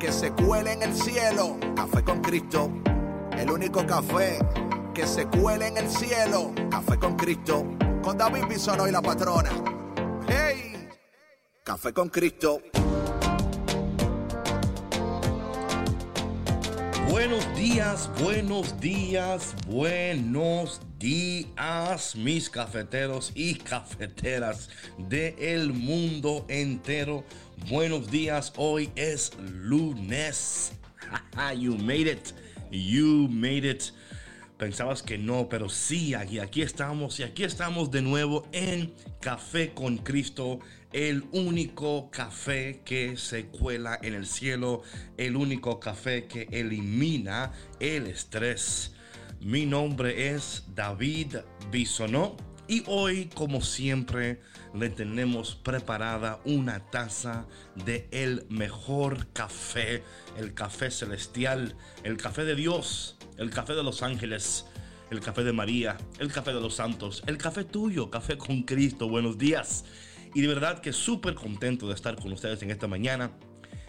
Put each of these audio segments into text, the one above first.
que se cuele en el cielo. Café con Cristo, el único café que se cuele en el cielo. Café con Cristo, con David Bisono y la patrona. ¡Hey! Café con Cristo. Buenos días, buenos días, buenos días, mis cafeteros y cafeteras del mundo entero. Buenos días, hoy es lunes. you made it, you made it. Pensabas que no, pero sí, aquí, aquí estamos y aquí estamos de nuevo en Café con Cristo el único café que se cuela en el cielo, el único café que elimina el estrés. Mi nombre es David Bisonó y hoy, como siempre, le tenemos preparada una taza de el mejor café, el café celestial, el café de Dios, el café de los ángeles, el café de María, el café de los santos, el café tuyo, café con Cristo. Buenos días. Y de verdad que súper contento de estar con ustedes en esta mañana,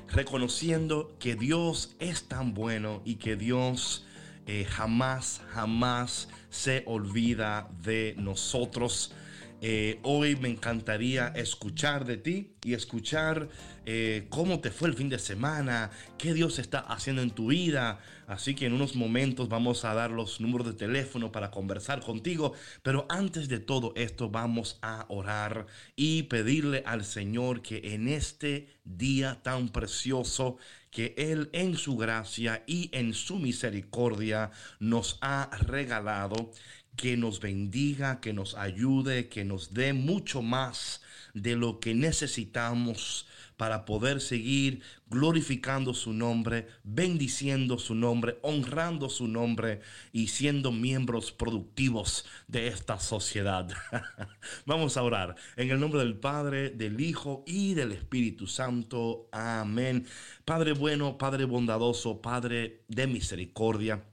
reconociendo que Dios es tan bueno y que Dios eh, jamás, jamás se olvida de nosotros. Eh, hoy me encantaría escuchar de ti y escuchar eh, cómo te fue el fin de semana, qué Dios está haciendo en tu vida. Así que en unos momentos vamos a dar los números de teléfono para conversar contigo. Pero antes de todo esto vamos a orar y pedirle al Señor que en este día tan precioso que Él en su gracia y en su misericordia nos ha regalado, que nos bendiga, que nos ayude, que nos dé mucho más de lo que necesitamos para poder seguir glorificando su nombre, bendiciendo su nombre, honrando su nombre y siendo miembros productivos de esta sociedad. Vamos a orar en el nombre del Padre, del Hijo y del Espíritu Santo. Amén. Padre bueno, Padre bondadoso, Padre de misericordia.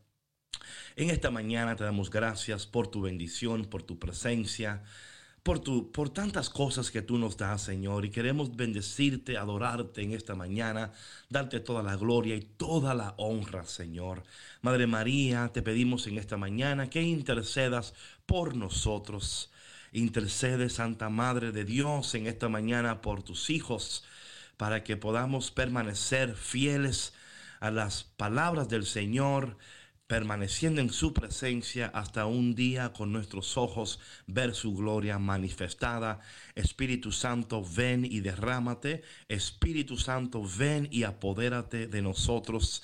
En esta mañana te damos gracias por tu bendición, por tu presencia, por, tu, por tantas cosas que tú nos das, Señor. Y queremos bendecirte, adorarte en esta mañana, darte toda la gloria y toda la honra, Señor. Madre María, te pedimos en esta mañana que intercedas por nosotros. Intercede, Santa Madre de Dios, en esta mañana por tus hijos, para que podamos permanecer fieles a las palabras del Señor permaneciendo en su presencia hasta un día con nuestros ojos ver su gloria manifestada. Espíritu Santo, ven y derrámate. Espíritu Santo, ven y apodérate de nosotros.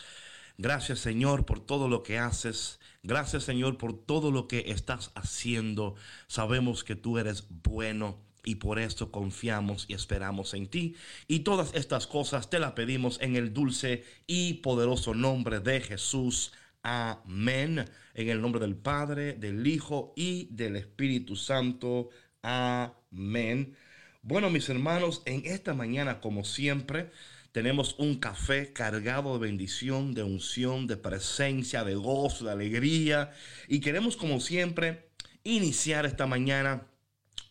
Gracias Señor por todo lo que haces. Gracias Señor por todo lo que estás haciendo. Sabemos que tú eres bueno y por esto confiamos y esperamos en ti. Y todas estas cosas te las pedimos en el dulce y poderoso nombre de Jesús. Amén. En el nombre del Padre, del Hijo y del Espíritu Santo. Amén. Bueno, mis hermanos, en esta mañana, como siempre, tenemos un café cargado de bendición, de unción, de presencia, de gozo, de alegría. Y queremos, como siempre, iniciar esta mañana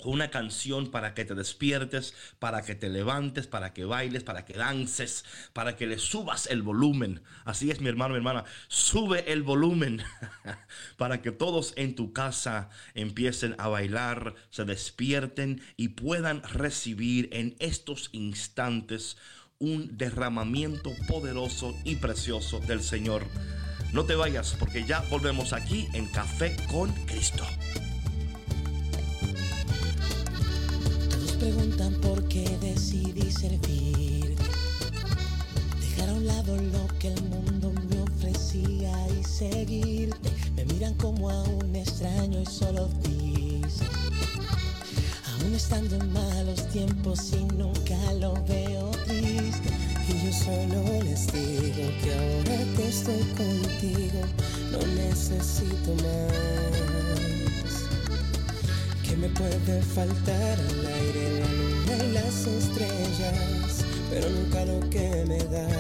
una canción para que te despiertes, para que te levantes, para que bailes, para que dances, para que le subas el volumen. Así es mi hermano, mi hermana, sube el volumen para que todos en tu casa empiecen a bailar, se despierten y puedan recibir en estos instantes un derramamiento poderoso y precioso del Señor. No te vayas porque ya volvemos aquí en Café con Cristo. Preguntan por qué decidí servir. Dejar a un lado lo que el mundo me ofrecía y seguirte. Me miran como a un extraño y solo dice. Aún estando en malos tiempos y nunca lo veo triste. Y yo solo les digo que ahora que estoy contigo no necesito más. Me puede faltar el aire, la luna y las estrellas, pero nunca lo que me das.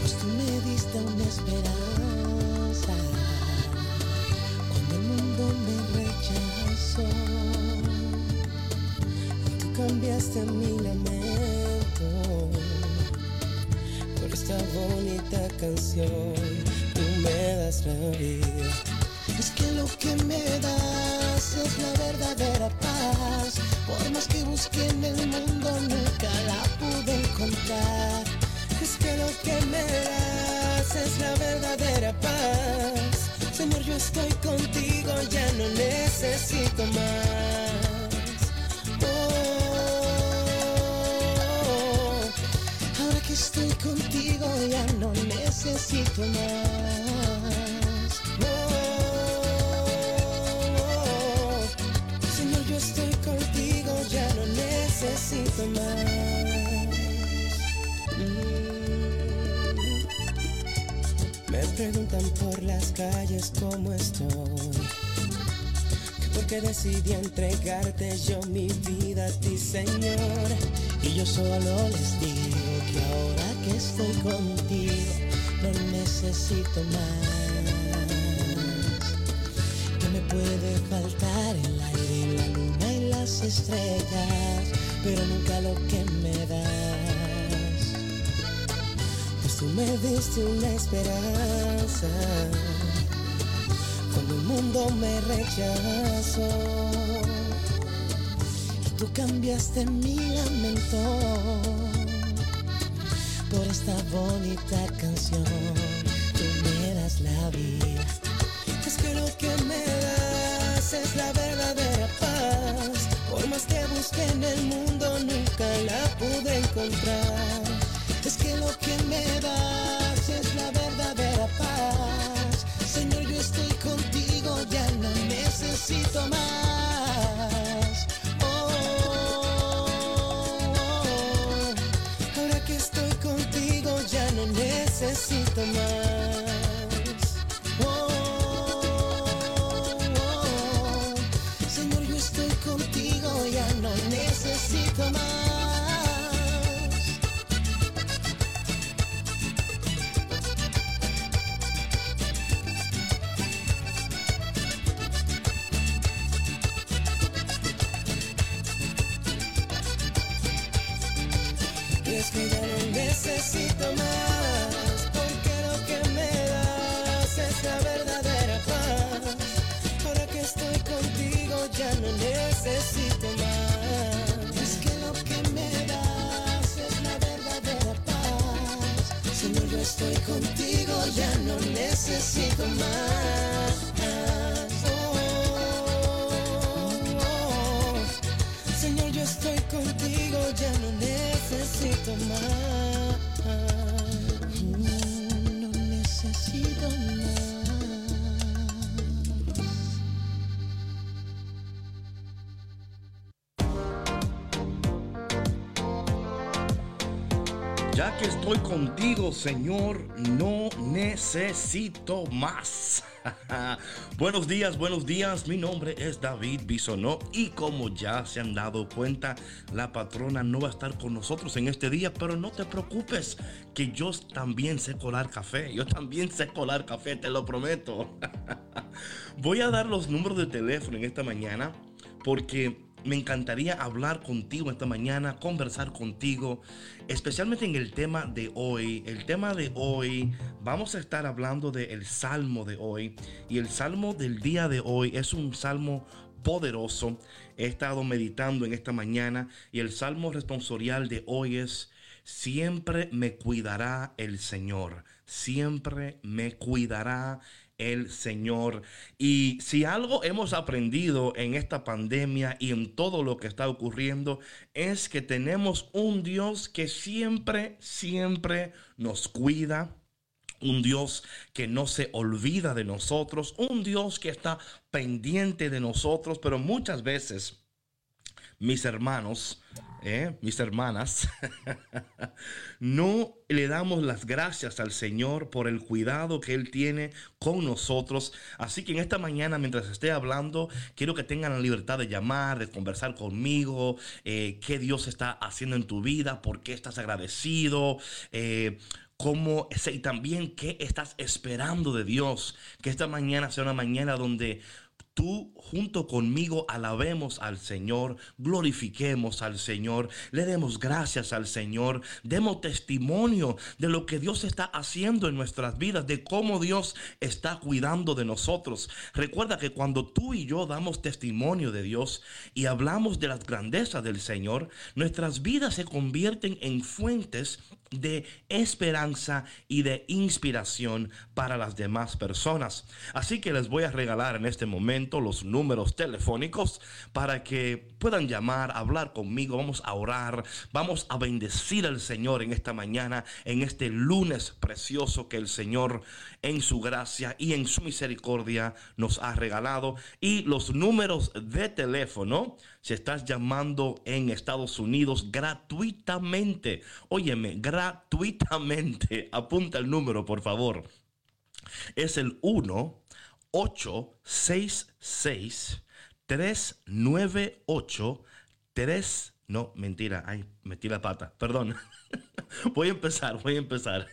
Pues tú me diste una esperanza cuando el mundo me rechazó. Y tú cambiaste mi lamento por esta bonita canción. Tú me das la vida. Es que lo que me das es la verdadera paz. Por más que busque en el mundo, nunca la pude encontrar. Es que lo que me das es la verdadera paz. Señor, yo estoy contigo, ya no necesito más. Oh, ahora que estoy contigo, ya no necesito más. Estoy contigo, ya no necesito más. Me preguntan por las calles cómo estoy. Que por qué decidí entregarte yo mi vida a ti, Señor. Y yo solo les digo que ahora que estoy contigo, no necesito más. Que me puede faltar el las estrellas, pero nunca lo que me das. Pues tú me diste una esperanza cuando el mundo me rechazó. Y tú cambiaste mi lamento por esta bonita canción. Tú me das la vida. Es que lo que me das es la verdadera paz. Por más que busque en el mundo, nunca la pude encontrar. Es que lo que me das es la verdadera paz. Señor, yo estoy contigo, ya no necesito más. Oh, ahora que estoy contigo, ya no necesito más. Necesito más. Es que lo que me das es la verdadera paz. Señor, yo estoy contigo, ya no necesito más. Señor, yo estoy contigo, ya no necesito más. No necesito más. Ya que estoy contigo, Señor, no necesito más. buenos días, buenos días. Mi nombre es David Bisonó y como ya se han dado cuenta, la patrona no va a estar con nosotros en este día, pero no te preocupes, que yo también sé colar café. Yo también sé colar café, te lo prometo. Voy a dar los números de teléfono en esta mañana porque me encantaría hablar contigo esta mañana, conversar contigo, especialmente en el tema de hoy. El tema de hoy, vamos a estar hablando del salmo de hoy. Y el salmo del día de hoy es un salmo poderoso. He estado meditando en esta mañana y el salmo responsorial de hoy es, siempre me cuidará el Señor. Siempre me cuidará el Señor. Y si algo hemos aprendido en esta pandemia y en todo lo que está ocurriendo, es que tenemos un Dios que siempre, siempre nos cuida. Un Dios que no se olvida de nosotros. Un Dios que está pendiente de nosotros. Pero muchas veces mis hermanos, ¿eh? mis hermanas, no le damos las gracias al Señor por el cuidado que Él tiene con nosotros. Así que en esta mañana, mientras esté hablando, quiero que tengan la libertad de llamar, de conversar conmigo, eh, qué Dios está haciendo en tu vida, por qué estás agradecido. Eh, cómo y también qué estás esperando de Dios. Que esta mañana sea una mañana donde tú junto conmigo alabemos al Señor, glorifiquemos al Señor, le demos gracias al Señor, demos testimonio de lo que Dios está haciendo en nuestras vidas, de cómo Dios está cuidando de nosotros. Recuerda que cuando tú y yo damos testimonio de Dios y hablamos de las grandezas del Señor, nuestras vidas se convierten en fuentes de esperanza y de inspiración para las demás personas. Así que les voy a regalar en este momento los números telefónicos para que puedan llamar, hablar conmigo, vamos a orar, vamos a bendecir al Señor en esta mañana, en este lunes precioso que el Señor en su gracia y en su misericordia nos ha regalado. Y los números de teléfono, si estás llamando en Estados Unidos gratuitamente, óyeme, gratuitamente, apunta el número por favor. Es el 1 866 398 3 no, mentira, ay, metí la pata, perdón. voy a empezar, voy a empezar.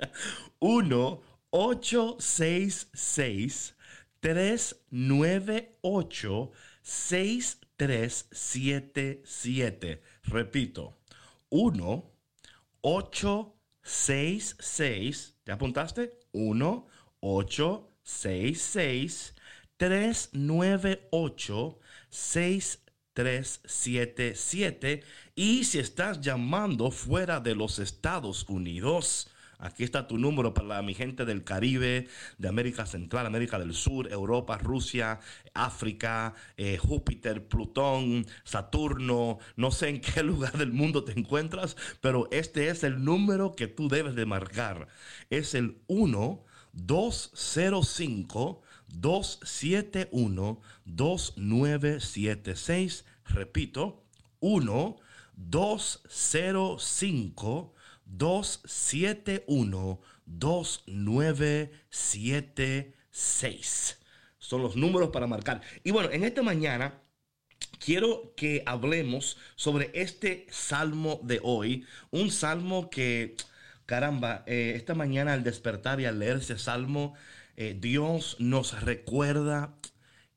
1 866 398 6377. Repito, 1 866, ¿ya apuntaste? 1 866 398 6377 y si estás llamando fuera de los Estados Unidos, Aquí está tu número para mi gente del Caribe, de América Central, América del Sur, Europa, Rusia, África, eh, Júpiter, Plutón, Saturno. No sé en qué lugar del mundo te encuentras, pero este es el número que tú debes de marcar. Es el 1 205 271 2976. Repito, 1 205 271-2976. Son los números para marcar. Y bueno, en esta mañana quiero que hablemos sobre este salmo de hoy. Un salmo que, caramba, eh, esta mañana al despertar y al leer ese salmo, eh, Dios nos recuerda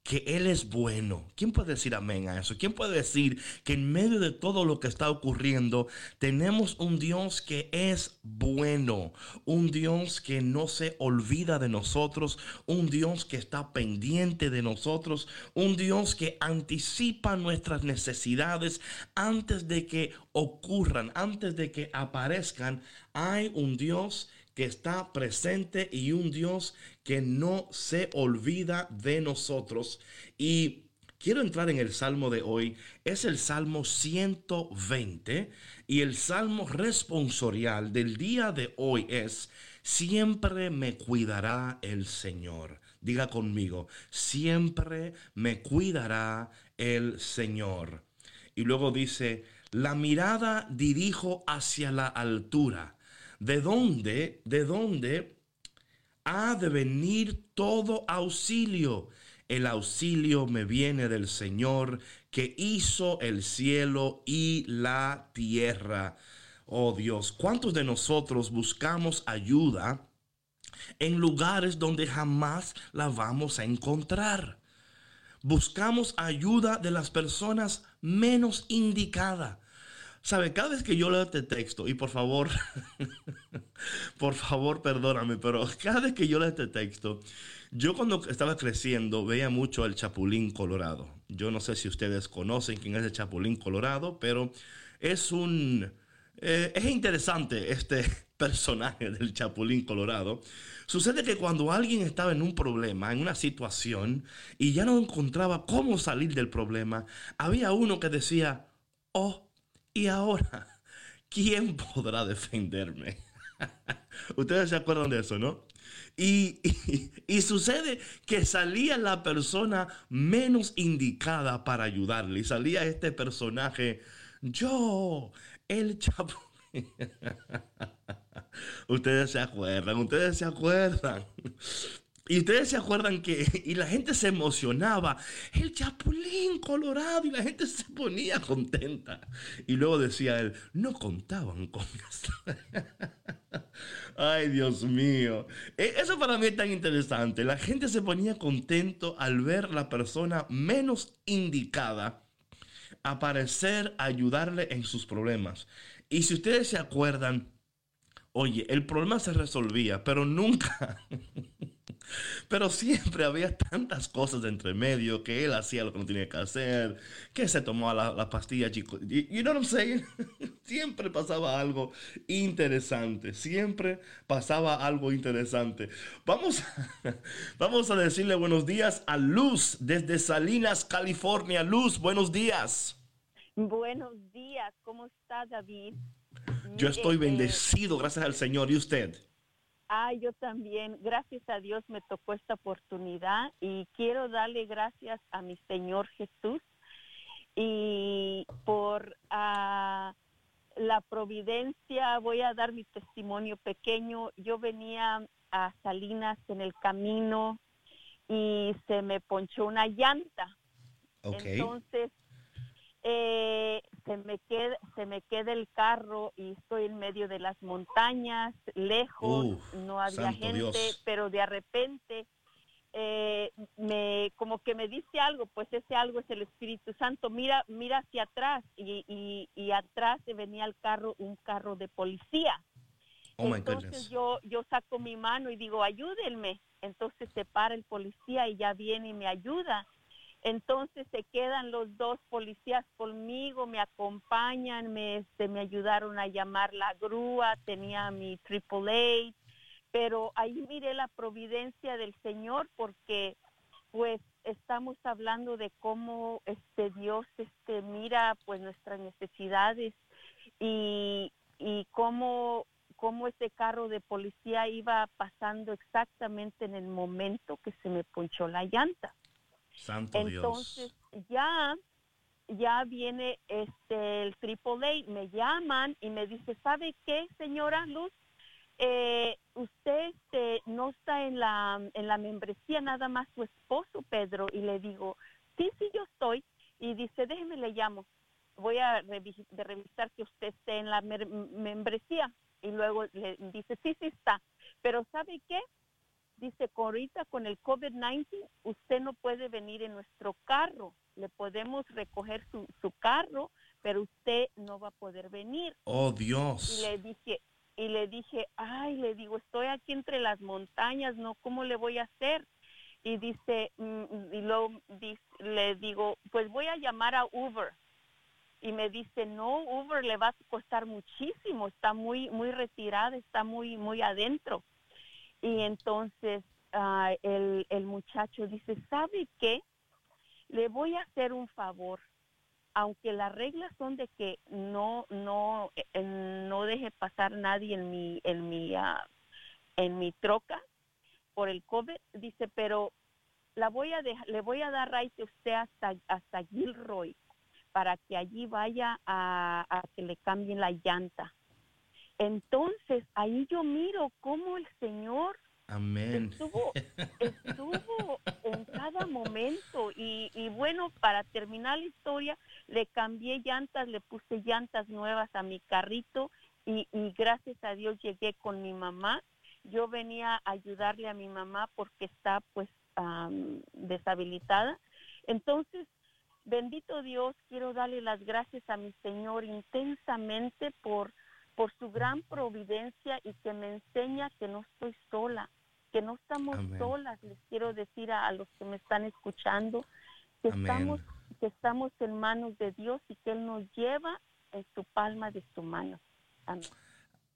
que Él es bueno. ¿Quién puede decir amén a eso? ¿Quién puede decir que en medio de todo lo que está ocurriendo tenemos un Dios que es bueno? Un Dios que no se olvida de nosotros, un Dios que está pendiente de nosotros, un Dios que anticipa nuestras necesidades antes de que ocurran, antes de que aparezcan. Hay un Dios que está presente y un Dios que no se olvida de nosotros. Y quiero entrar en el salmo de hoy. Es el salmo 120 y el salmo responsorial del día de hoy es, siempre me cuidará el Señor. Diga conmigo, siempre me cuidará el Señor. Y luego dice, la mirada dirijo hacia la altura ¿De dónde, de dónde ha de venir todo auxilio? El auxilio me viene del Señor que hizo el cielo y la tierra. Oh Dios, ¿cuántos de nosotros buscamos ayuda en lugares donde jamás la vamos a encontrar? Buscamos ayuda de las personas menos indicadas. ¿Sabe? Cada vez que yo leo este texto, y por favor, por favor, perdóname, pero cada vez que yo leo este texto, yo cuando estaba creciendo veía mucho el Chapulín Colorado. Yo no sé si ustedes conocen quién es el Chapulín Colorado, pero es un... Eh, es interesante este personaje del Chapulín Colorado. Sucede que cuando alguien estaba en un problema, en una situación, y ya no encontraba cómo salir del problema, había uno que decía, oh, y ahora, ¿quién podrá defenderme? Ustedes se acuerdan de eso, ¿no? Y, y, sucede que salía la persona menos indicada para ayudarle. Y salía este personaje, yo, el chapo. ustedes se acuerdan, ustedes se acuerdan. Y ustedes se acuerdan que, y la gente se emocionaba, el chapulín colorado, y la gente se ponía contenta. Y luego decía él, no contaban con eso. Ay, Dios mío. E, eso para mí es tan interesante. La gente se ponía contento al ver la persona menos indicada aparecer ayudarle en sus problemas. Y si ustedes se acuerdan, oye, el problema se resolvía, pero nunca pero siempre había tantas cosas de entre medio que él hacía lo que no tenía que hacer, que se tomó la, la pastilla, chico. You know what I'm saying? siempre pasaba algo interesante. Siempre pasaba algo interesante. Vamos, vamos a decirle buenos días a Luz desde Salinas, California. Luz, buenos días. Buenos días. ¿Cómo está David? Yo estoy eh, bendecido, gracias al Señor. ¿Y usted? Ah, yo también, gracias a Dios me tocó esta oportunidad y quiero darle gracias a mi Señor Jesús y por ah, la providencia. Voy a dar mi testimonio pequeño. Yo venía a Salinas en el camino y se me ponchó una llanta. Entonces eh, se me queda se me queda el carro y estoy en medio de las montañas lejos no había gente pero de repente eh, me como que me dice algo pues ese algo es el Espíritu Santo mira mira hacia atrás y, y, y atrás se venía el carro un carro de policía. Oh entonces yo yo saco mi mano y digo ayúdenme entonces se para el policía y ya viene y me ayuda entonces se quedan los dos policías conmigo, me acompañan, me, este, ayudaron a llamar la grúa, tenía mi AAA, pero ahí miré la providencia del Señor porque pues estamos hablando de cómo este Dios este mira pues nuestras necesidades y, y cómo cómo ese carro de policía iba pasando exactamente en el momento que se me ponchó la llanta. Santo Entonces, ya ya viene este el AAA, me llaman y me dice, ¿sabe qué, señora Luz? Eh, usted este, no está en la, en la membresía, nada más su esposo, Pedro. Y le digo, sí, sí, yo estoy. Y dice, déjeme, le llamo. Voy a revisar que usted esté en la membresía. Y luego le dice, sí, sí está. Pero ¿sabe qué? Dice, ahorita con el COVID-19 usted no puede venir en nuestro carro, le podemos recoger su, su carro, pero usted no va a poder venir. Oh Dios. Y le dije, y le dije, ay, le digo, estoy aquí entre las montañas, ¿no? ¿Cómo le voy a hacer? Y dice, mm, y luego le digo, pues voy a llamar a Uber. Y me dice, no, Uber le va a costar muchísimo, está muy, muy retirada, está muy, muy adentro. Y entonces ah, el, el muchacho dice, ¿sabe qué? Le voy a hacer un favor. Aunque las reglas son de que no no eh, no deje pasar nadie en mi en mi ah, en mi troca por el COVID, dice, pero la voy a le voy a dar right a usted hasta hasta Gilroy para que allí vaya a que le cambien la llanta. Entonces, ahí yo miro cómo el Señor Estuvo, estuvo en cada momento y, y, bueno, para terminar la historia, le cambié llantas, le puse llantas nuevas a mi carrito y, y gracias a Dios llegué con mi mamá. Yo venía a ayudarle a mi mamá porque está pues deshabilitada. Entonces, bendito Dios, quiero darle las gracias a mi Señor intensamente por por su gran providencia y que me enseña que no estoy sola, que no estamos solas. Les quiero decir a, los que me están escuchando que estamos que estamos en manos de Dios y que Él nos lleva en su palma de su mano. Amén.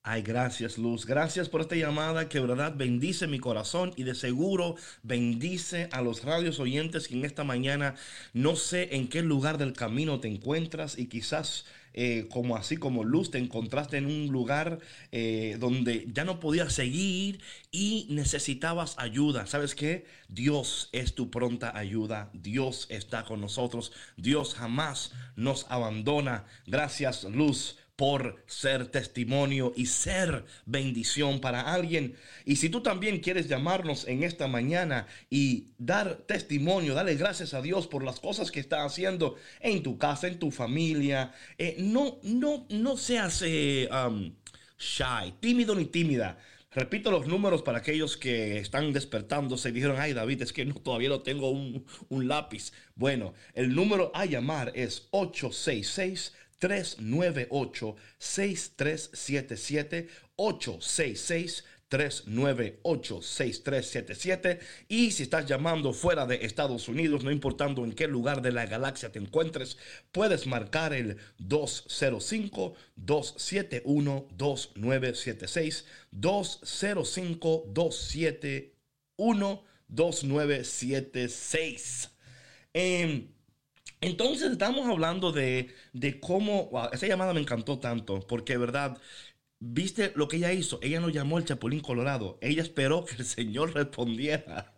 Ay, gracias, Luz. Gracias por esta llamada que, verdad, bendice mi corazón y de seguro bendice a los radios oyentes que en esta mañana no sé en qué lugar del camino te encuentras y quizás eh, como así como Luz, te encontraste en un lugar eh, donde ya no podías seguir y necesitabas ayuda. ¿Sabes qué? Dios es tu pronta ayuda. Dios está con nosotros. Dios jamás nos abandona. Gracias, Luz por ser testimonio y ser bendición para alguien. Y si tú también quieres llamarnos en esta mañana y dar testimonio, dale gracias a Dios por las cosas que está haciendo en tu casa, en tu familia, eh, no, no, no seas eh, um, shy, tímido ni tímida. Repito los números para aquellos que están despertándose y dijeron, ay David, es que no, todavía no tengo un, un lápiz. Bueno, el número a llamar es 866 398-6377, 866-398-6377. Y si estás llamando fuera de Estados Unidos, no importando en qué lugar de la galaxia te encuentres, puedes marcar el 205-271-2976, 205-271-2976. Eh, entonces estamos hablando de, cómo, esa llamada me encantó tanto, porque de verdad, viste lo que ella hizo, ella no llamó el Chapulín Colorado, ella esperó que el Señor respondiera.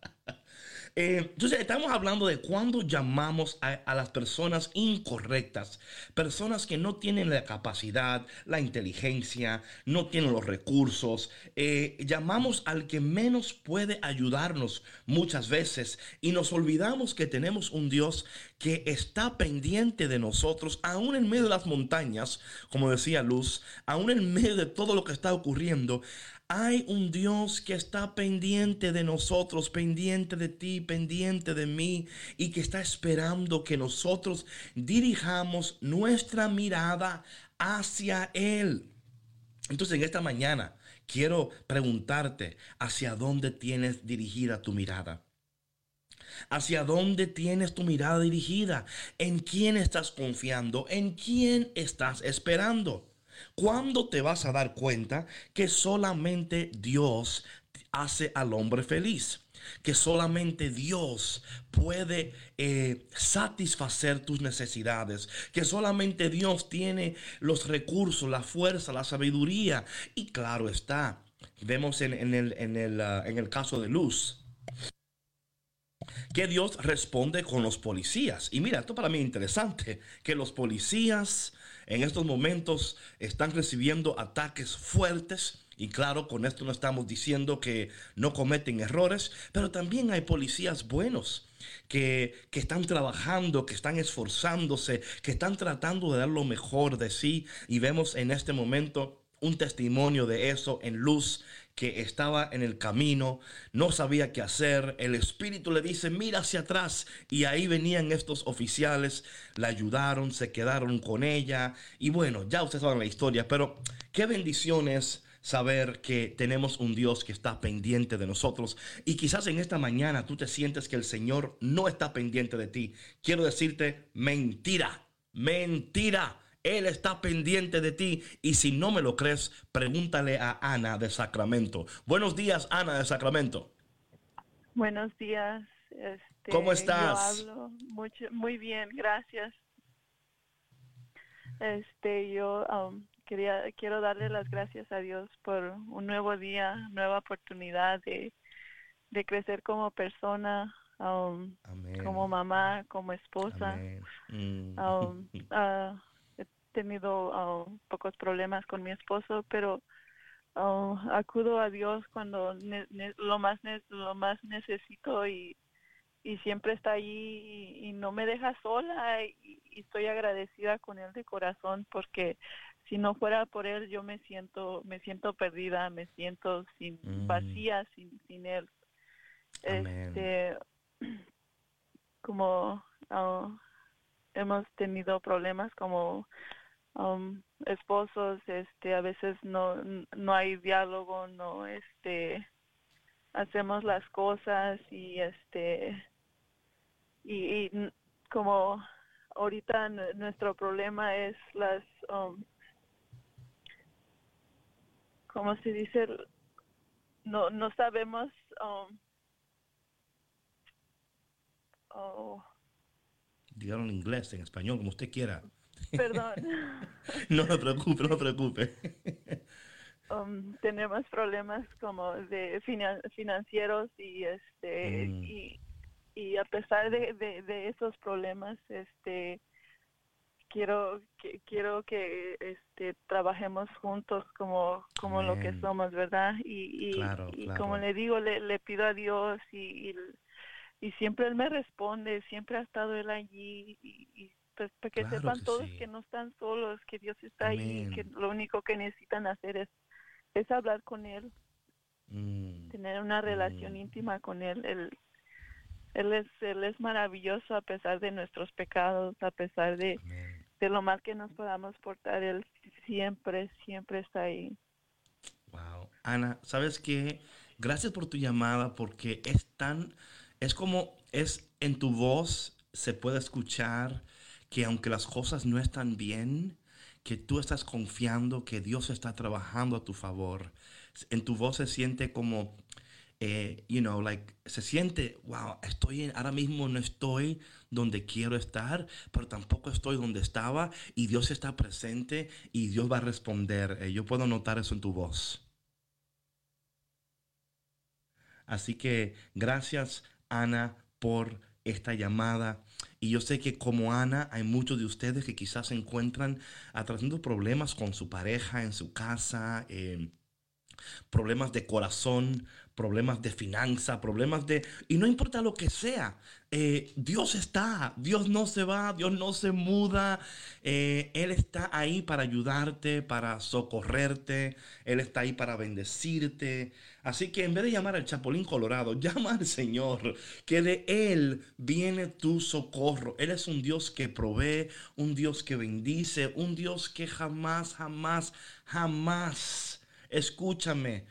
Eh, entonces, estamos hablando de cuando llamamos a, las personas incorrectas, personas que no tienen la capacidad, la inteligencia, no tienen los recursos. Eh, llamamos al que menos puede ayudarnos muchas veces y nos olvidamos que tenemos un Dios que está pendiente de nosotros, aún en medio de las montañas, como decía Luz, aún en medio de todo lo que está ocurriendo hay un Dios que está pendiente de nosotros, pendiente de ti, pendiente de mí y que está esperando que nosotros dirijamos nuestra mirada hacia Él. Entonces en esta mañana quiero preguntarte hacia dónde tienes dirigida tu mirada. ¿Hacia dónde tienes tu mirada dirigida? ¿En quién estás confiando? ¿En quién estás esperando? ¿Cuándo te vas a dar cuenta que solamente Dios hace al hombre feliz? Que solamente Dios puede eh, satisfacer tus necesidades. Que solamente Dios tiene los recursos, la fuerza, la sabiduría. Y claro está, vemos en, el, en, el, ah, en el caso de Luz que Dios responde con los policías. Y mira, esto para mí es interesante, que los policías en estos momentos están recibiendo ataques fuertes. Y claro, con esto no estamos diciendo que no cometen errores, pero también hay policías buenos que, que, están trabajando, que están esforzándose, que están tratando de dar lo mejor de sí. Y vemos en este momento un testimonio de eso en luz que estaba en el camino, no sabía qué hacer, el espíritu le dice, mira hacia atrás, y ahí venían estos oficiales, la ayudaron, se quedaron con ella, y bueno, ya ustedes saben la historia, pero qué bendiciones saber que tenemos un Dios que está pendiente de nosotros. Y quizás en esta mañana tú te sientes que el Señor no está pendiente de ti. Quiero decirte, mentira, mentira. Él está pendiente de ti y si no me lo crees, pregúntale a Ana de Sacramento. Buenos días, Ana de Sacramento. Buenos días. Este, ¿Cómo estás? muy bien, gracias. Este, yo um, quería quiero darle las gracias a Dios por un nuevo día, nueva oportunidad de, de crecer como persona, um, como mamá, como esposa. Mm. Um, ah, tenido ah, pocos problemas con mi esposo, pero ah, acudo a Dios cuando lo más lo más necesito y, y siempre está ahí y, no me deja sola y, estoy agradecida con él de corazón porque si no fuera por él yo me siento me siento perdida me siento sin mm. vacía sin sin él este como ah, hemos tenido problemas como um, esposos este a veces no no hay diálogo no este hacemos las cosas y este y, como ahorita nuestro problema es las um, como se dice, no, no sabemos. Um, oh. Dígalo en inglés, en español, como usted quiera. Perdón. no se preocupe, no se preocupe. Um, tenemos problemas como de financieros y este mm. y, y, a pesar de, de, esos problemas este quiero que quiero que este trabajemos juntos como como lo que somos verdad y y, como le digo le, le pido a Dios y, y, siempre él me responde siempre ha estado él allí y, pues para que sepan todos que no están solos que Dios está ahí que lo único que necesitan hacer es es hablar con él mm. tener una relación mm. íntima con él él él es él es maravilloso a pesar de nuestros pecados a pesar de de lo mal que nos podamos portar, Él siempre, siempre está ahí. Wow. Ana, ¿sabes qué? Gracias por tu llamada porque es tan, es como, es en tu voz, se puede escuchar que aunque las cosas no están bien, que tú estás confiando que Dios está trabajando a tu favor. En tu voz se siente como eh, you know, like, se siente, wow, estoy ahora mismo no estoy donde quiero estar, pero tampoco estoy donde estaba y Dios está presente y Dios va a responder. Eh, yo puedo notar eso en tu voz. Así que gracias, Ana, por esta llamada. Y yo sé que como Ana, hay muchos de ustedes que quizás se encuentran atrayendo problemas con su pareja en su casa, eh, problemas de corazón, problemas de finanza, problemas de... Y no importa lo que sea, eh, Dios está, Dios no se va, Dios no se muda, eh, Él está ahí para ayudarte, para socorrerte, Él está ahí para bendecirte. Así que en vez de llamar al Chapulín Colorado, llama al Señor, que de Él viene tu socorro. Él es un Dios que provee, un Dios que bendice, un Dios que jamás, jamás, jamás, escúchame,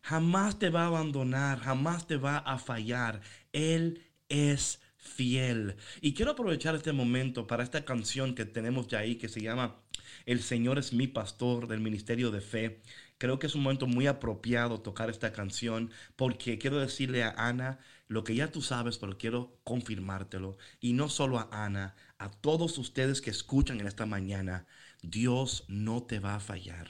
jamás te va a abandonar, jamás te va a fallar. Él es fiel. Y quiero aprovechar este momento para esta canción que tenemos ya ahí que se llama El Señor es mi pastor del Ministerio de Fe. Creo que es un momento muy apropiado tocar esta canción porque quiero decirle a Ana lo que ya tú sabes, pero quiero confirmártelo. Y no solo a Ana, a todos ustedes que escuchan en esta mañana, Dios no te va a fallar.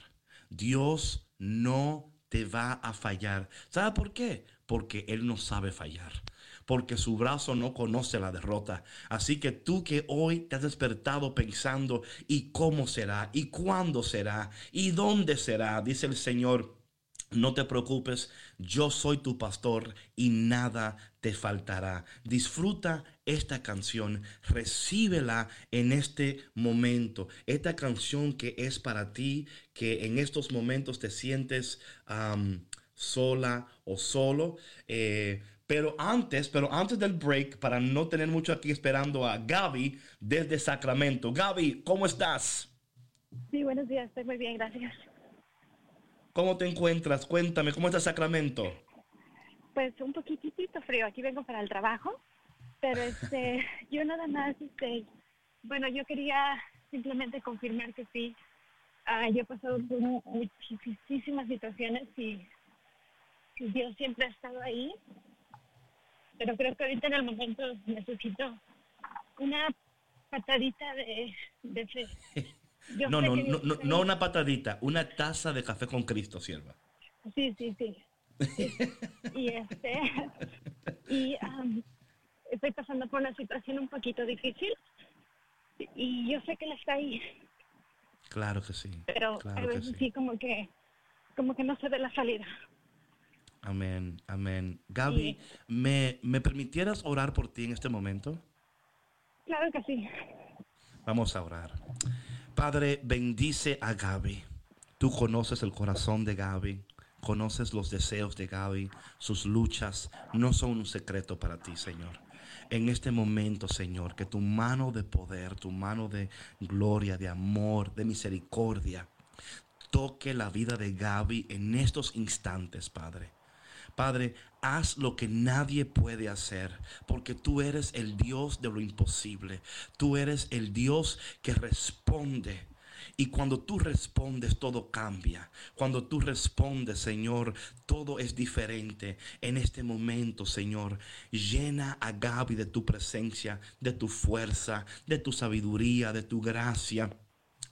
Dios no te va a fallar. ¿Sabe por qué? Porque Él no sabe fallar. Porque su brazo no conoce la derrota. Así que tú que hoy te has despertado pensando, ¿y cómo será? ¿Y cuándo será? ¿Y dónde será? Dice el Señor. No te preocupes, yo soy tu pastor y nada te faltará. Disfruta esta canción, recíbela en este momento. Esta canción que es para ti, que en estos momentos te sientes sola o solo. Eh, pero antes, pero antes del break, para no tener mucho aquí esperando a Gaby desde Sacramento. Gaby, ¿cómo estás? Sí, buenos días, estoy muy bien, gracias. ¿Cómo te encuentras? Cuéntame, ¿cómo está Sacramento? Pues un poquitito frío, aquí vengo para el trabajo, pero este, yo nada más, este, bueno, yo quería simplemente confirmar que sí, uh, yo he pasado por muchísimas situaciones y Dios siempre ha estado ahí, pero creo que ahorita en el momento necesito una patadita de, de fe. no, no, no, no, una patadita, una taza de café con Cristo, sierva. Sí, sí, sí. y este, y estoy pasando por una situación un poquito difícil y yo sé que él está ahí. Claro que sí. Pero a veces sí. como que, como que no se ve la salida. Amén, amén. Gaby, ¿me, ¿me permitieras orar por ti en este momento? Claro que sí. Vamos a orar. Padre, bendice a Gaby. Tú conoces el corazón de Gaby, conoces los deseos de Gaby, sus luchas no son un secreto para ti, Señor. En este momento, Señor, que tu mano de poder, tu mano de gloria, de amor, de misericordia, toque la vida de Gaby en estos instantes, Padre. Padre, haz lo que nadie puede hacer, porque tú eres el Dios de lo imposible. Tú eres el Dios que responde Y cuando tú respondes, todo cambia. Cuando tú respondes, Señor, todo es diferente. En este momento, Señor, llena a Gaby de tu presencia, de tu fuerza, de tu sabiduría, de tu gracia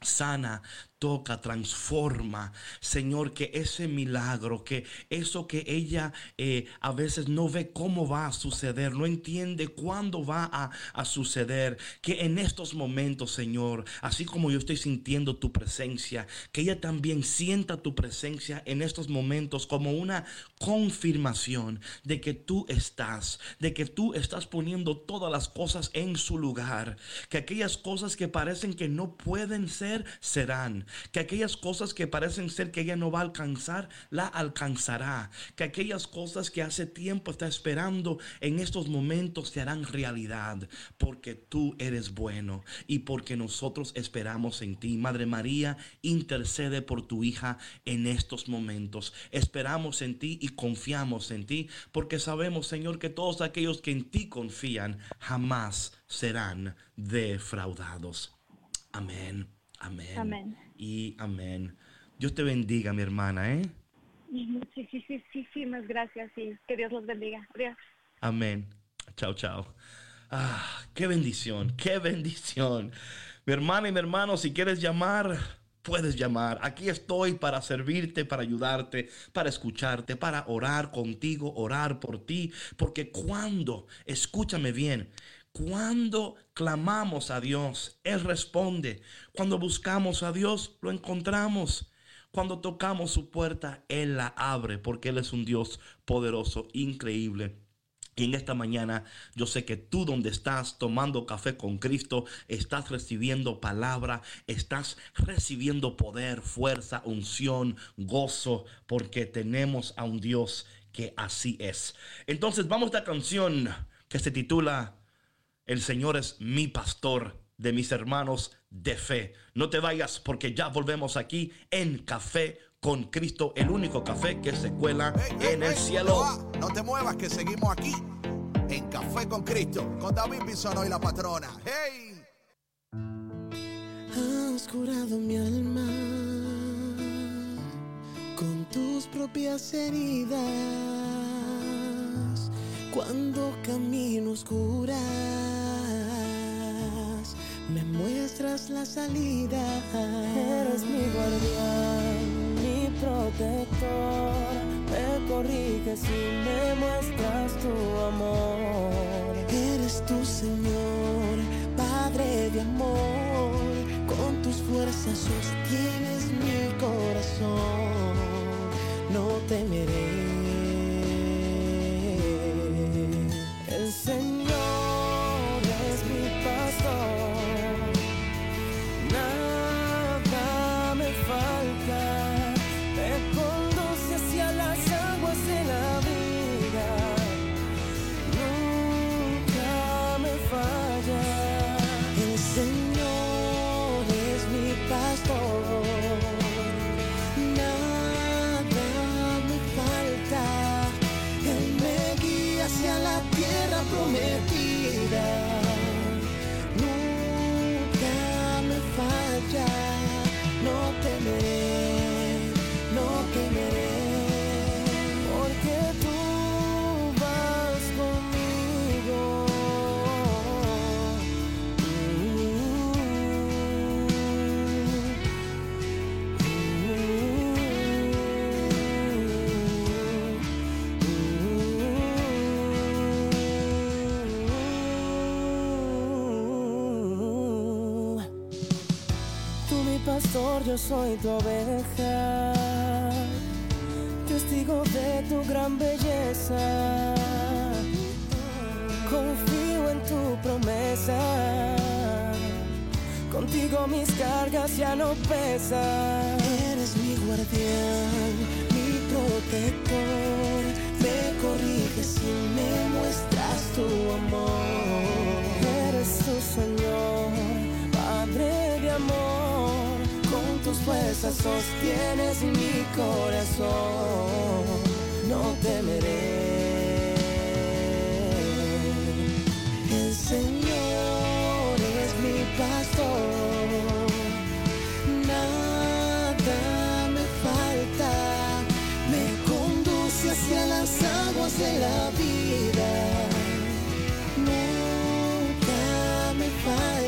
sana toca, transforma. Señor, que ese milagro, que eso que ella eh, a veces no ve cómo va a suceder, no entiende cuándo va a, a suceder, que en estos momentos, Señor, así como yo estoy sintiendo tu presencia, que ella también sienta tu presencia en estos momentos como una confirmación de que tú estás, de que tú estás poniendo todas las cosas en su lugar, que aquellas cosas que parecen que no pueden ser, serán que aquellas cosas que parecen ser que ella no va a alcanzar, la alcanzará, que aquellas cosas que hace tiempo está esperando en estos momentos se harán realidad, porque tú eres bueno y porque nosotros esperamos en ti. Madre María, intercede por tu hija en estos momentos. Esperamos en ti y confiamos en ti, porque sabemos, Señor, que todos aquellos que en ti confían jamás serán defraudados. Amén. Amén. Amén. Y amén. Dios te bendiga, mi hermana, ¿eh? Sí, sí, sí, sí, sí, más gracias y que Dios los bendiga. Adiós. Amén. Chao, chao. Ah, qué bendición, qué bendición. Mi hermana y mi hermano, si quieres llamar, puedes llamar. Aquí estoy para servirte, para ayudarte, para escucharte, para orar contigo, orar por ti. Porque cuando, escúchame bien, cuando clamamos a Dios, Él responde. Cuando buscamos a Dios, lo encontramos. Cuando tocamos su puerta, Él la abre porque Él es un Dios poderoso, increíble. Y en esta mañana yo sé que tú donde estás tomando café con Cristo, estás recibiendo palabra, estás recibiendo poder, fuerza, unción, gozo, porque tenemos a un Dios que así es. Entonces vamos a esta canción que se titula el Señor es mi pastor de mis hermanos de fe. No te vayas porque ya volvemos aquí en Café con Cristo, el único café que se cuela en el cielo. No, te muevas que seguimos aquí en Café con Cristo con David Bisono y la patrona. ¡Hey! Has curado mi alma con tus propias heridas cuando camino oscuras me muestras la salida. Eres mi guardián, mi protector. Me corriges y me muestras tu amor. Eres tu Señor, Padre de amor. Con tus fuerzas sostienes mi corazón. No temeré. Yo soy tu oveja, testigo de tu gran belleza. Confío en tu promesa, contigo mis cargas ya no pesan. Eres mi guardián, mi protector, me corriges y me muestras tu amor. tus fuerzas sostienes mi corazón, no temeré. El Señor es mi pastor, nada me falta, me conduce hacia las aguas de la vida, nunca me falta.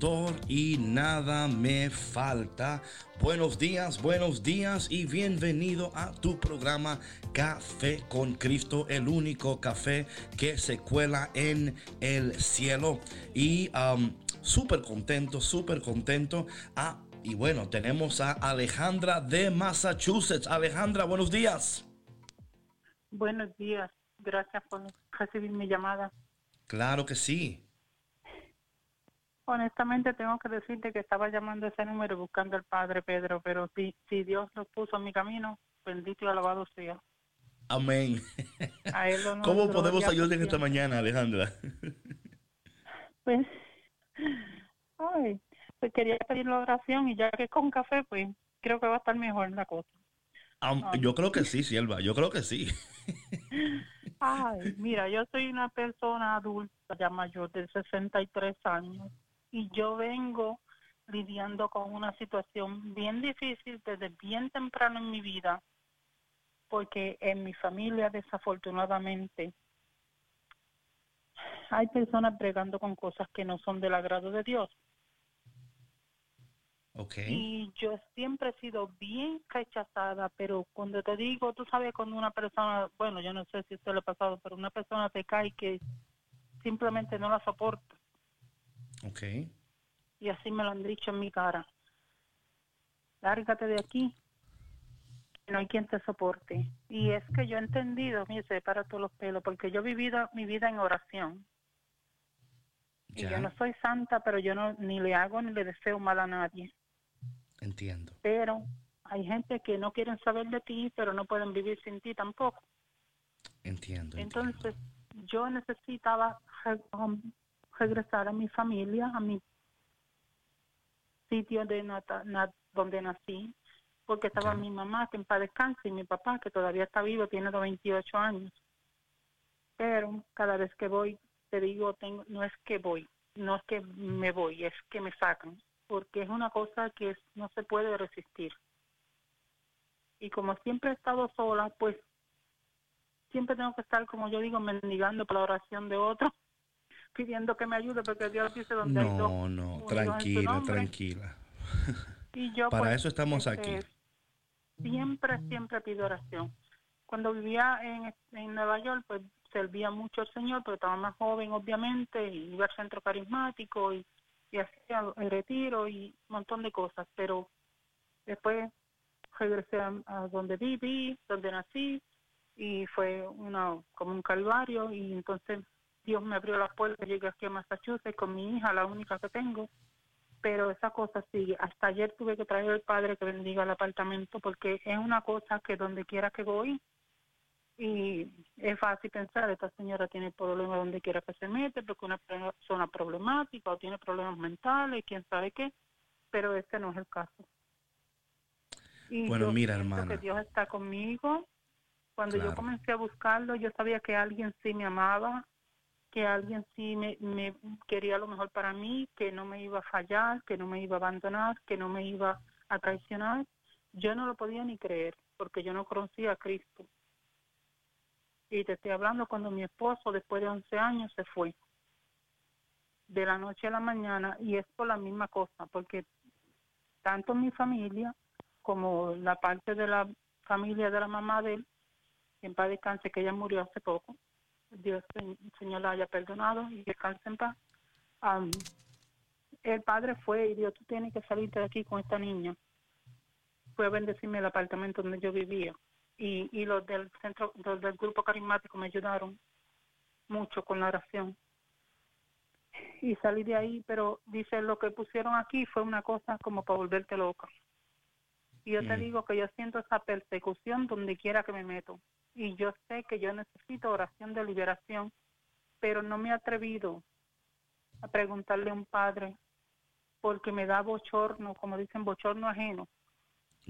Pastor y nada me falta. Buenos días, buenos días y bienvenido a tu programa Café con Cristo, el único café que se cuela en el cielo. Y um, súper contento, súper contento. Ah, y bueno, tenemos a Alejandra de Massachusetts. Alejandra, buenos días. Buenos días. Gracias por recibir mi llamada. Claro que sí. Honestamente tengo que decirte que estaba llamando ese número buscando al Padre Pedro, pero si, si Dios lo puso en mi camino, bendito y alabado sea. Amén. A él lo ¿Cómo podemos ayudar en esta mañana, Alejandra? Pues, ay, pues quería pedir la oración y ya que con café, pues creo que va a estar mejor la cosa. Yo creo que sí, sierva, yo creo que sí. Ay, mira, yo soy una persona adulta ya mayor de 63 años y yo vengo lidiando con una situación bien difícil desde bien temprano en mi vida porque en mi familia desafortunadamente hay personas bregando con cosas que no son del agrado de Dios. Y yo siempre he sido bien rechazada, pero cuando te digo, tú sabes, cuando una persona, bueno, yo no sé si esto le ha pasado, pero una persona te cae que simplemente no la soporta. Ok. Y así me lo han dicho en mi cara. Lárgate de aquí, no hay quien te soporte. Y es que yo he entendido, mire, se para todos los pelos, porque yo he vivido mi vida en oración. Y Ya. yo no soy santa, pero yo no ni le hago ni le deseo mal a nadie. Entiendo. pero hay gente que no quieren saber de ti, pero no pueden vivir sin ti tampoco. Entiendo. Entonces, yo necesitaba regresar a mi familia, a mi sitio de nata- na- donde nací, porque estaba mi mamá, que en paz descanse, y mi papá, que todavía está vivo, tiene 28 años. Pero cada vez que voy, te digo, tengo, no es que voy, no es que me voy, es que me sacan, porque es una cosa que no se puede resistir. Y como siempre he estado sola, pues siempre tengo que estar, como yo digo, mendigando por la oración de otro, pidiendo que me ayude, porque Dios dice donde hay dos No, no, tranquila, tranquila. Y yo, Para pues, eso estamos este, aquí. Siempre, siempre pido oración. Cuando vivía en, en Nueva York, pues servía mucho al Señor, pero estaba más joven, obviamente, y iba al centro carismático y, y hacía el retiro y un montón de cosas. Pero después regresé a, a donde viví, donde nací, y fue una como un calvario. Y entonces Dios me abrió las puertas, llegué aquí a Massachusetts con mi hija, la única que tengo pero esa cosa sigue. Hasta ayer tuve que traer al padre que bendiga el apartamento porque es una cosa que donde quiera que voy y es fácil pensar, esta señora tiene problemas donde quiera que se mete porque una persona problemática o tiene problemas mentales, quién sabe qué, pero este no es el caso. Y Bueno, yo mira, hermana. que Dios está conmigo. Cuando Claro. yo comencé a buscarlo, yo sabía que alguien sí me amaba, que alguien sí me, quería lo mejor para mí, que no me iba a fallar, que no me iba a abandonar, que no me iba a traicionar. Yo no lo podía ni creer, porque yo no conocía a Cristo. Y te estoy hablando cuando mi esposo, después de 11 años, se fue. De la noche a la mañana, y es por la misma cosa, porque tanto mi familia como la parte de la familia de la mamá de él, en paz descanse, que ella murió hace poco. Dios, Señor la haya perdonado y descanse en paz. el padre fue y dijo, tú tienes que salirte de aquí con esta niña. Fue a bendecirme el apartamento donde yo vivía. Y, y los del centro, los del grupo carismático me ayudaron mucho con la oración. Y salí de ahí, pero dice, lo que pusieron aquí fue una cosa como para volverte loca. Y yo te mm. digo que yo siento esa persecución donde quiera que me meto. Y yo sé que yo necesito oración de liberación, pero no me he atrevido a preguntarle a un padre porque me da bochorno, como dicen, bochorno ajeno.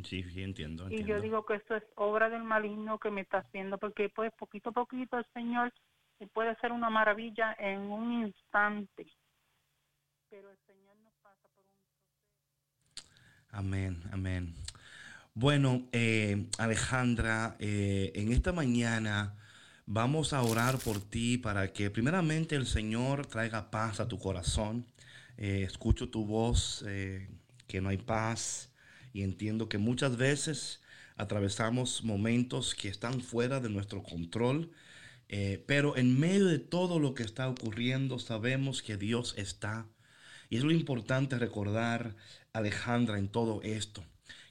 Sí, sí, entiendo, Y yo digo que esto es obra del maligno que me está haciendo, porque pues poquito a poquito el Señor puede ser una maravilla en un instante. Pero el Señor nos pasa por un Amén, amén. Bueno, eh, Alejandra, eh, en esta mañana vamos a orar por ti para que primeramente el Señor traiga paz a tu corazón. Eh, escucho tu voz, que no hay paz y entiendo que muchas veces atravesamos momentos que están fuera de nuestro control, pero en medio de todo lo que está ocurriendo sabemos que Dios está. Y es lo importante recordar, Alejandra, en todo esto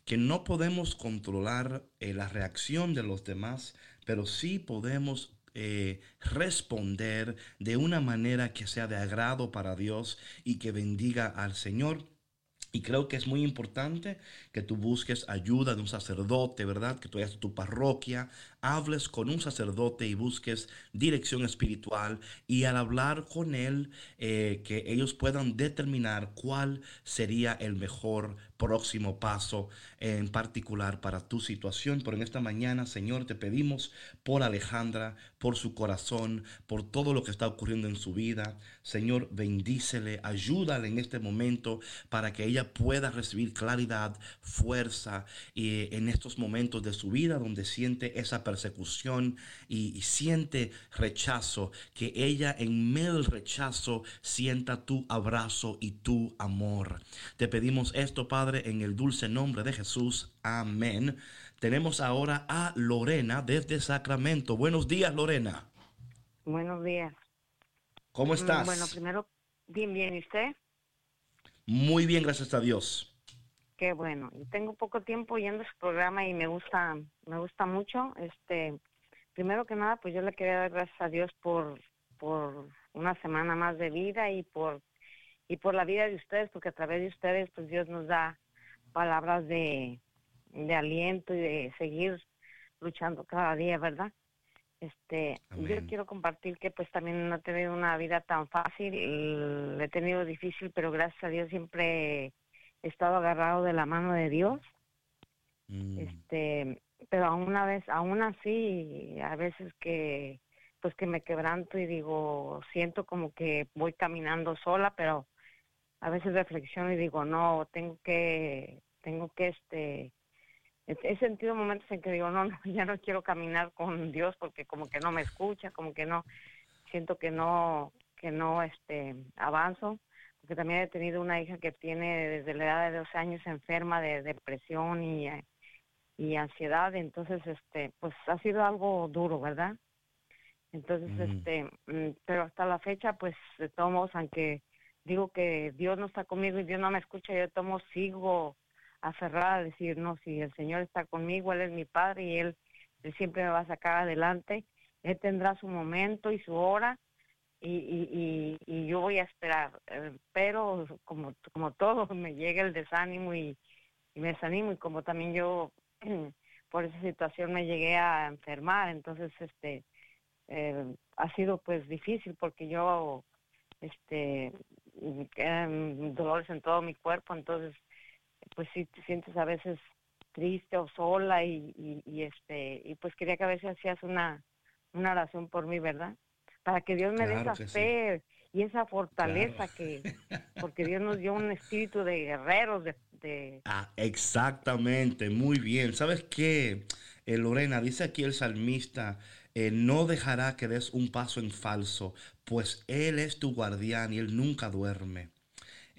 que no podemos controlar eh, la reacción de los demás, pero sí podemos eh, responder de una manera que sea de agrado para Dios y que bendiga al Señor. Y creo que es muy importante que tú busques ayuda de un sacerdote, ¿verdad? Que tú vayas a tu parroquia, hables con un sacerdote y busques dirección espiritual y al hablar con él, eh, que ellos puedan determinar cuál sería el mejor próximo paso en particular para tu situación. Pero en esta mañana, Señor, te pedimos por Alejandra, por su corazón, por todo lo que está ocurriendo en su vida. Señor, bendícele, ayúdale en este momento para que ella pueda recibir claridad, fuerza y en estos momentos de su vida donde siente esa persecución y, siente rechazo, que ella en medio del rechazo sienta tu abrazo y tu amor. Te pedimos esto, Padre en el dulce nombre de Jesús. Amén. Tenemos ahora a Lorena desde Sacramento. Buenos días, Lorena. Buenos días. ¿Cómo mm, estás? Bueno, primero, bien, bien. ¿Y usted? Muy bien, gracias a Dios. Qué bueno. Tengo poco tiempo yendo a su programa y me gusta, me gusta mucho. Este, primero que nada, pues yo le quería dar gracias a Dios por, por una semana más de vida y por y por la vida de ustedes, porque a través de ustedes, pues Dios nos da palabras de, aliento y de seguir luchando cada día, ¿verdad? Este, yo quiero compartir que pues también no he tenido una vida tan fácil, he tenido difícil, pero gracias a Dios siempre estado agarrado de la mano de Dios. Mm. Este, pero aún una vez, aún así, a veces que pues que me quebranto y digo, siento como que voy caminando sola, pero a veces reflexiono y digo, no, tengo que, tengo que, este, he sentido momentos en que digo, no, no, ya no quiero caminar con Dios porque como que no me escucha, como que no, siento que no, que no, este, avanzo, porque también he tenido una hija que tiene desde la edad de 12 años enferma de depresión y, y ansiedad, entonces, este, pues ha sido algo duro, ¿verdad? Entonces, este, mm, pero hasta la fecha, pues, de todos modos, aunque digo que Dios no está conmigo y Dios no me escucha, yo tomo, sigo aferrada a decir, no, si el Señor está conmigo, Él es mi Padre y Él, siempre me va a sacar adelante, Él tendrá su momento y su hora y, y, y, yo voy a esperar, eh, pero como, como todo me llega el desánimo y, me desanimo y como también yo por esa situación me llegué a enfermar, entonces este eh, ha sido pues difícil porque yo este quedan dolores en todo mi cuerpo, entonces pues sí te sientes a veces triste o sola y, y, este y pues quería que a veces hacías una una oración por mí, ¿verdad? Para que Dios me dé esa fe y esa fortaleza que porque Dios nos dio un espíritu de guerreros de, de... Ah, exactamente, muy bien. ¿Sabes qué? Eh, Lorena, dice aquí el salmista, eh, no dejará que des un paso en falso, pues Él es tu guardián y Él nunca duerme.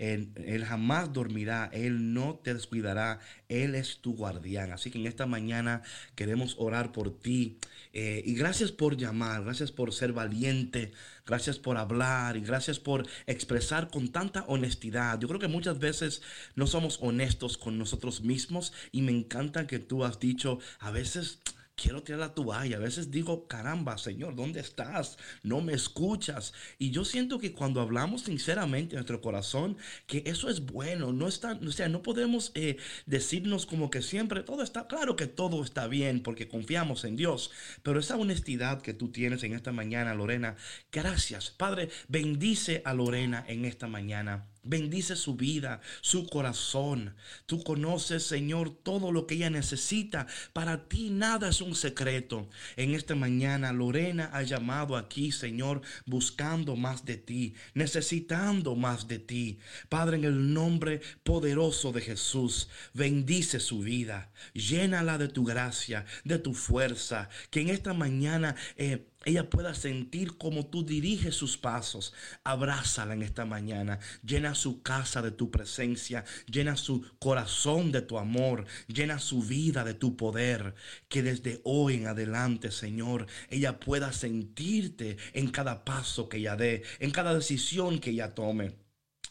Él, jamás dormirá, Él no te descuidará, Él es tu guardián. Así que en esta mañana queremos orar por ti. Eh, y gracias por llamar, gracias por ser valiente, gracias por hablar y gracias por expresar con tanta honestidad. Yo creo que muchas veces no somos honestos con nosotros mismos y me encanta que tú has dicho, a veces quiero tirar la toalla. A veces digo, caramba, Señor, ¿dónde estás? No me escuchas. Y yo siento que cuando hablamos sinceramente en nuestro corazón, que eso es bueno. No está, o sea, no podemos eh, decirnos como que siempre todo está, claro que todo está bien porque confiamos en Dios. Pero esa honestidad que tú tienes en esta mañana, Lorena, gracias. Padre, bendice a Lorena en esta mañana. Bendice su vida, su corazón. Tú conoces, Señor, todo lo que ella necesita. Para ti nada es un secreto. En esta mañana Lorena ha llamado aquí, Señor, buscando más de ti, necesitando más de ti. Padre, en el nombre poderoso de Jesús, bendice su vida. Llénala de tu gracia, de tu fuerza. Que en esta mañana... Eh, ella pueda sentir como tú diriges sus pasos. Abrázala en esta mañana. Llena su casa de tu presencia. Llena su corazón de tu amor. Llena su vida de tu poder. Que desde hoy en adelante, Señor, ella pueda sentirte en cada paso que ella dé, en cada decisión que ella tome.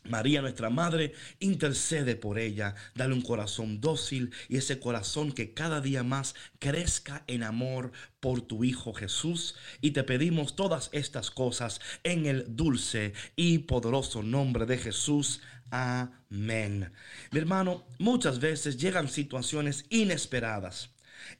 María, nuestra Madre, intercede por ella. Dale un corazón dócil y ese corazón que cada día más crezca en amor por tu Hijo Jesús. Y te pedimos todas estas cosas en el dulce y poderoso nombre de Jesús. Amén. Mi hermano, muchas veces llegan situaciones inesperadas.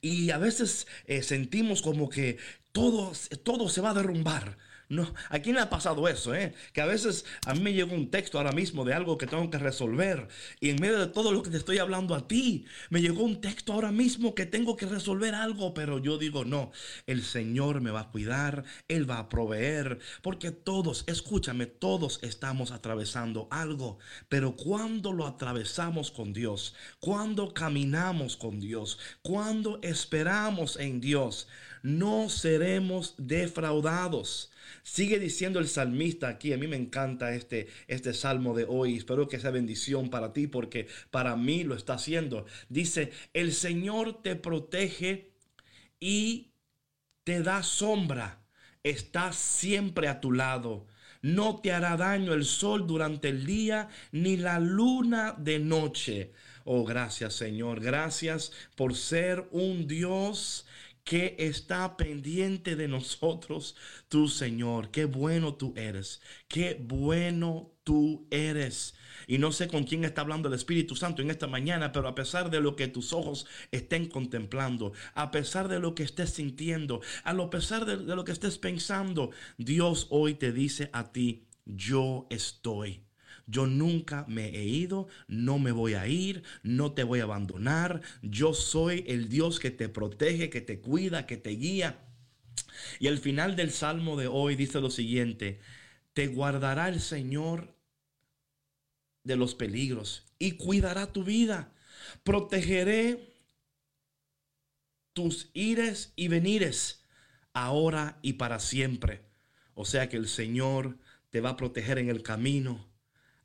Y a veces eh, sentimos como que todo, todo se va a derrumbar no, ¿a quién le ha pasado eso? Eh? Que a veces a mí me llegó un texto ahora mismo de algo que tengo que resolver. Y en medio de todo lo que te estoy hablando a ti, me llegó un texto ahora mismo que tengo que resolver algo. Pero yo digo, no, el Señor me va a cuidar, Él va a proveer. Porque todos, escúchame, todos estamos atravesando algo. Pero cuando lo atravesamos con Dios, cuando caminamos con Dios, cuando esperamos en Dios, no seremos defraudados. Sigue diciendo el salmista aquí, a mí me encanta este, este salmo de hoy, espero que sea bendición para ti porque para mí lo está haciendo. Dice, el Señor te protege y te da sombra, está siempre a tu lado. No te hará daño el sol durante el día ni la luna de noche. Oh, gracias Señor, gracias por ser un Dios que está pendiente de nosotros, tu Señor. Qué bueno tú eres. Qué bueno tú eres. Y no sé con quién está hablando el Espíritu Santo en esta mañana, pero a pesar de lo que tus ojos estén contemplando, a pesar de lo que estés sintiendo, a pesar de, de lo que estés pensando, Dios hoy te dice a ti, yo estoy. Yo nunca me he ido, no me voy a ir, no te voy a abandonar. Yo soy el Dios que te protege, que te cuida, que te guía. Y al final del salmo de hoy dice lo siguiente, te guardará el Señor de los peligros y cuidará tu vida. Protegeré tus ires y venires ahora y para siempre. O sea que el Señor te va a proteger en el camino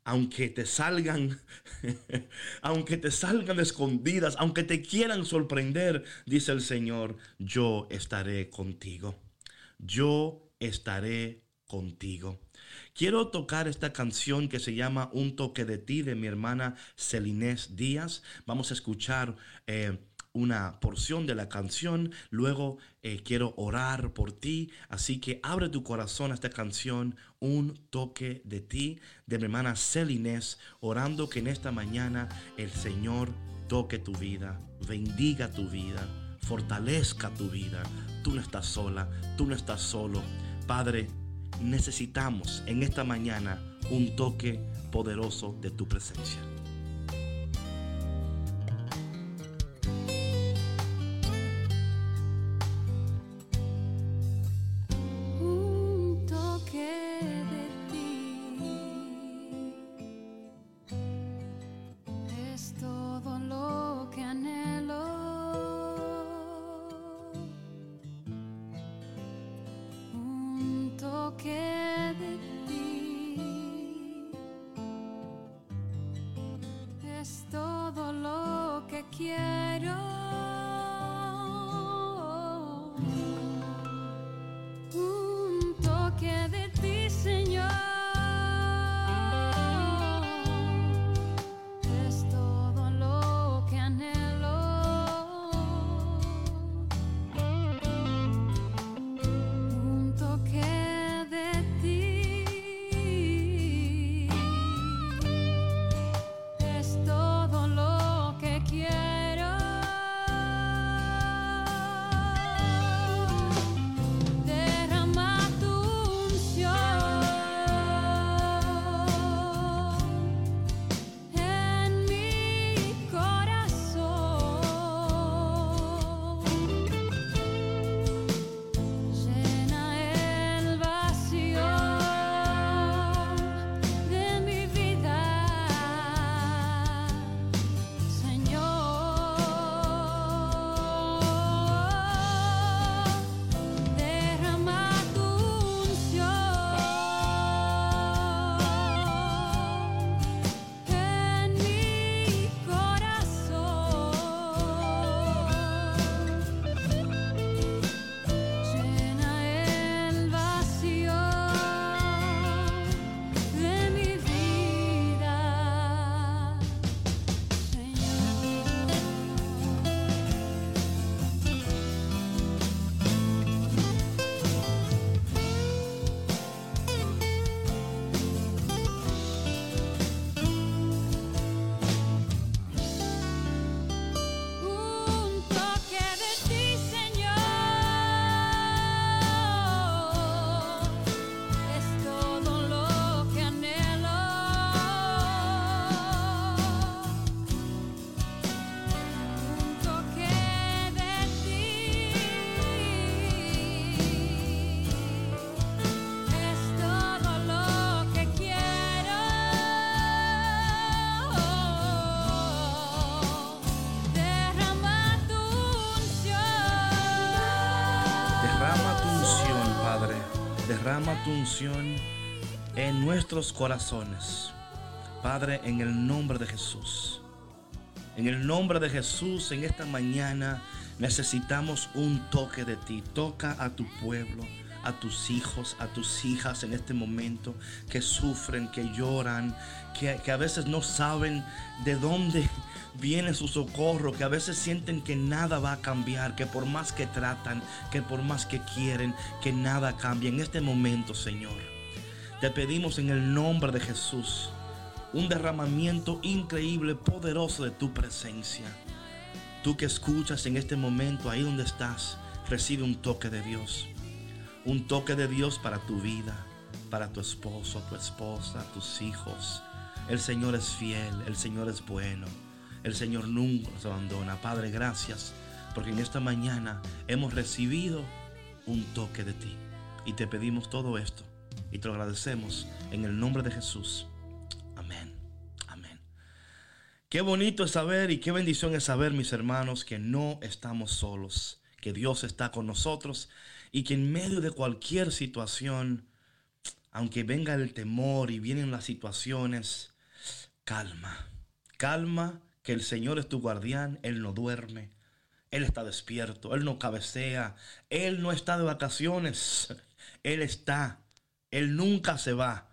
aunque te salgan, aunque te salgan escondidas, aunque te quieran sorprender, dice el Señor, yo estaré contigo. Yo estaré contigo. Quiero tocar esta canción que se llama Un toque de ti de mi hermana Celinés Díaz. Vamos a escuchar eh, una porción de la canción. Luego eh, quiero orar por ti. Así que abre tu corazón a esta canción, Un toque de ti, de mi hermana Celinés, orando que en esta mañana el Señor toque tu vida, bendiga tu vida, fortalezca tu vida. Tú no estás sola, tú no estás solo. Padre, necesitamos en esta mañana un toque poderoso de tu presencia. Derrama tu unción en nuestros corazones. Padre, en el nombre de Jesús. En el nombre de Jesús, en esta mañana necesitamos un toque de ti. Toca a tu pueblo, a tus hijos, a tus hijas en este momento que sufren, que lloran, que, que, a veces no saben de dónde viene su socorro, que a veces sienten que nada va a cambiar, que por más que tratan, que por más que quieren, que nada cambia. En este momento, Señor, te pedimos en el nombre de Jesús un derramamiento increíble, poderoso de tu presencia. Tú que escuchas en este momento, ahí donde estás, recibe un toque de Dios. Un toque de Dios para tu vida, para tu esposo, tu esposa, tus hijos. El Señor es fiel, el Señor es bueno. El Señor nunca nos abandona. Padre, gracias porque en esta mañana hemos recibido un toque de ti. Y te pedimos todo esto y te lo agradecemos en el nombre de Jesús. Amén. Amén. Qué bonito es saber y qué bendición es saber, mis hermanos, que no estamos solos, que Dios está con nosotros y que en medio de cualquier situación, aunque venga el temor y vienen las situaciones, calma, calma que el Señor es tu guardián, Él no duerme, Él está despierto, Él no cabecea, Él no está de vacaciones, Él está, Él nunca se va.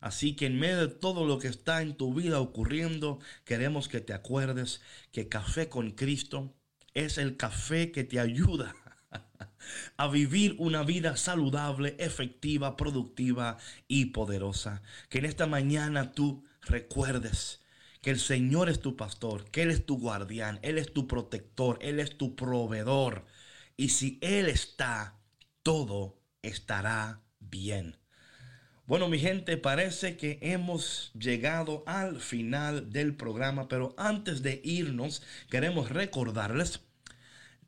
Así que en medio de todo lo que está en tu vida ocurriendo, queremos que te acuerdes que Café con Cristo es el café que te ayuda a vivir una vida saludable, efectiva, productiva y poderosa. Que en esta mañana tú recuerdes que el Señor es tu pastor, que Él es tu guardián, Él es tu protector, Él es tu proveedor. Y si Él está, todo estará bien. Bueno, mi gente, parece que hemos llegado al final del programa, pero antes de irnos, queremos recordarles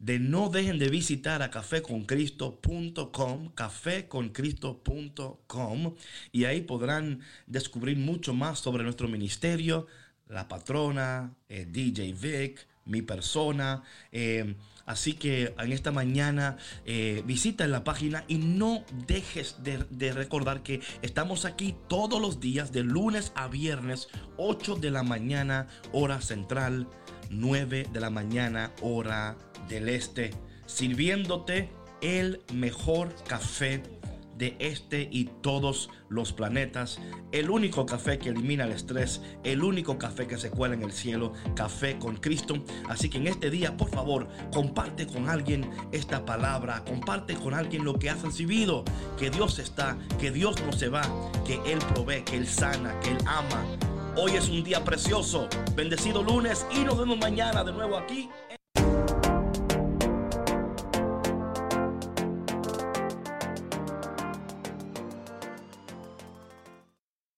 de no dejen de visitar a cafeconcristo.com, cafeconcristo.com, y ahí podrán descubrir mucho más sobre nuestro ministerio, la patrona, DJ Vic, mi persona. Eh, así que en esta mañana eh, visita la página y no dejes de, recordar que estamos aquí todos los días de lunes a viernes, 8 de la mañana hora central, 9 de la mañana hora del este, sirviéndote el mejor café de este y todos los planetas, el único café que elimina el estrés, el único café que se cuela en el cielo, café con Cristo. Así que en este día, por favor, comparte con alguien esta palabra, comparte con alguien lo que has recibido, que Dios está, que Dios no se va, que Él provee, que Él sana, que Él ama. Hoy es un día precioso, bendecido lunes y nos vemos mañana de nuevo aquí